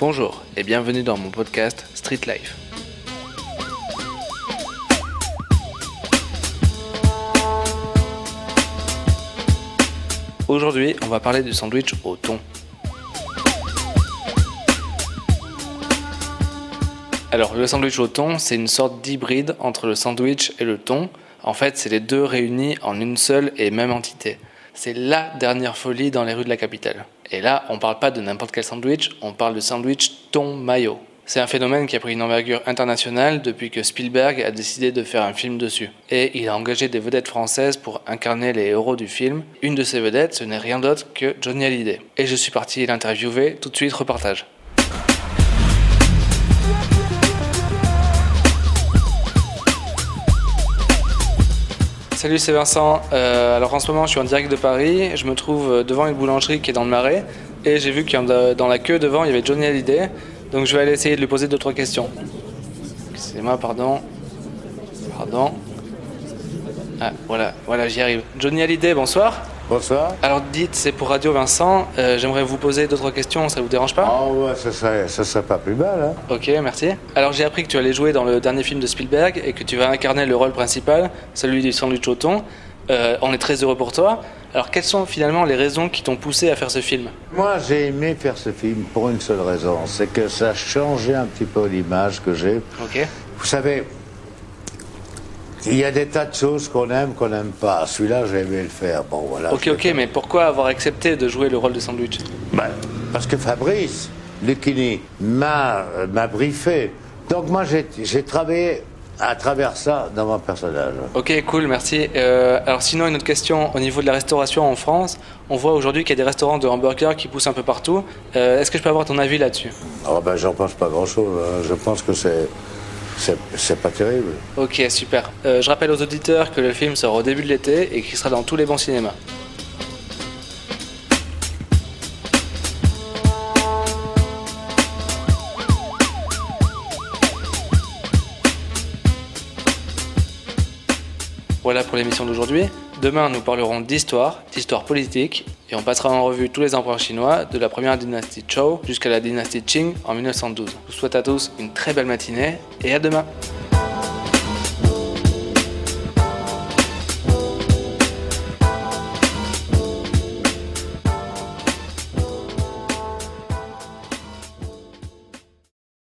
Bonjour et bienvenue dans mon podcast Street Life. Aujourd'hui, on va parler du sandwich au thon. Alors, le sandwich au thon, c'est une sorte d'hybride entre le sandwich et le thon. En fait, c'est les deux réunis en une seule et même entité. C'est la dernière folie dans les rues de la capitale. Et là, on parle pas de n'importe quel sandwich, on parle de sandwich thon mayo. C'est un phénomène qui a pris une envergure internationale depuis que Spielberg a décidé de faire un film dessus. Et il a engagé des vedettes françaises pour incarner les héros du film. Une de ces vedettes, ce n'est rien d'autre que Johnny Hallyday. Et je suis parti l'interviewer, tout de suite reportage. Salut, c'est Vincent. Euh, alors en ce moment, je suis en direct de Paris. Je me trouve euh, devant une boulangerie qui est dans le Marais. Et j'ai vu que dans la queue devant, il y avait Johnny Hallyday. Donc je vais aller essayer de lui poser deux trois questions. Excusez-moi, pardon. Pardon. Ah, voilà, voilà, j'y arrive. Johnny Hallyday, bonsoir. Bonsoir. Alors dites, c'est pour Radio Vincent. Euh, J'aimerais vous poser deux trois questions, ça vous dérange pas? Ah ouais, ça serait, ça serait pas plus mal. Hein. Ok, merci. Alors j'ai appris que tu allais jouer dans le dernier film de Spielberg et que tu vas incarner le rôle principal, celui du sandwich au thon. Euh, on est très heureux pour toi. Alors quelles sont finalement les raisons qui t'ont poussé à faire ce film? Moi, j'ai aimé faire ce film pour une seule raison, c'est que ça a changé un petit peu l'image que j'ai. Ok. Vous savez, il y a des tas de choses qu'on aime, qu'on n'aime pas. Celui-là, j'ai aimé le faire. Bon, voilà. Ok, ok, mais pourquoi avoir accepté de jouer le rôle de sandwich Ben, parce que Fabrice Lucchini m'a euh, m'a briefé. Donc moi, j'ai j'ai travaillé à travers ça dans mon personnage. Ok, cool, merci. Euh, alors sinon, une autre question au niveau de la restauration en France. On voit aujourd'hui qu'il y a des restaurants de hamburgers qui poussent un peu partout. Euh, Est-ce que je peux avoir ton avis là-dessus? Oh ben, j'en pense pas grand-chose. hein. Je pense que c'est c'est pas terrible. Ok, super. Euh, je rappelle aux auditeurs que le film sort au début de l'été et qu'il sera dans tous les bons cinémas. Voilà pour l'émission d'aujourd'hui. Demain, nous parlerons d'histoire, d'histoire politique, et on passera en revue tous les empereurs chinois, de la première dynastie Zhou jusqu'à la dynastie Qing en 1912. Je vous souhaite à tous une très belle matinée, et à demain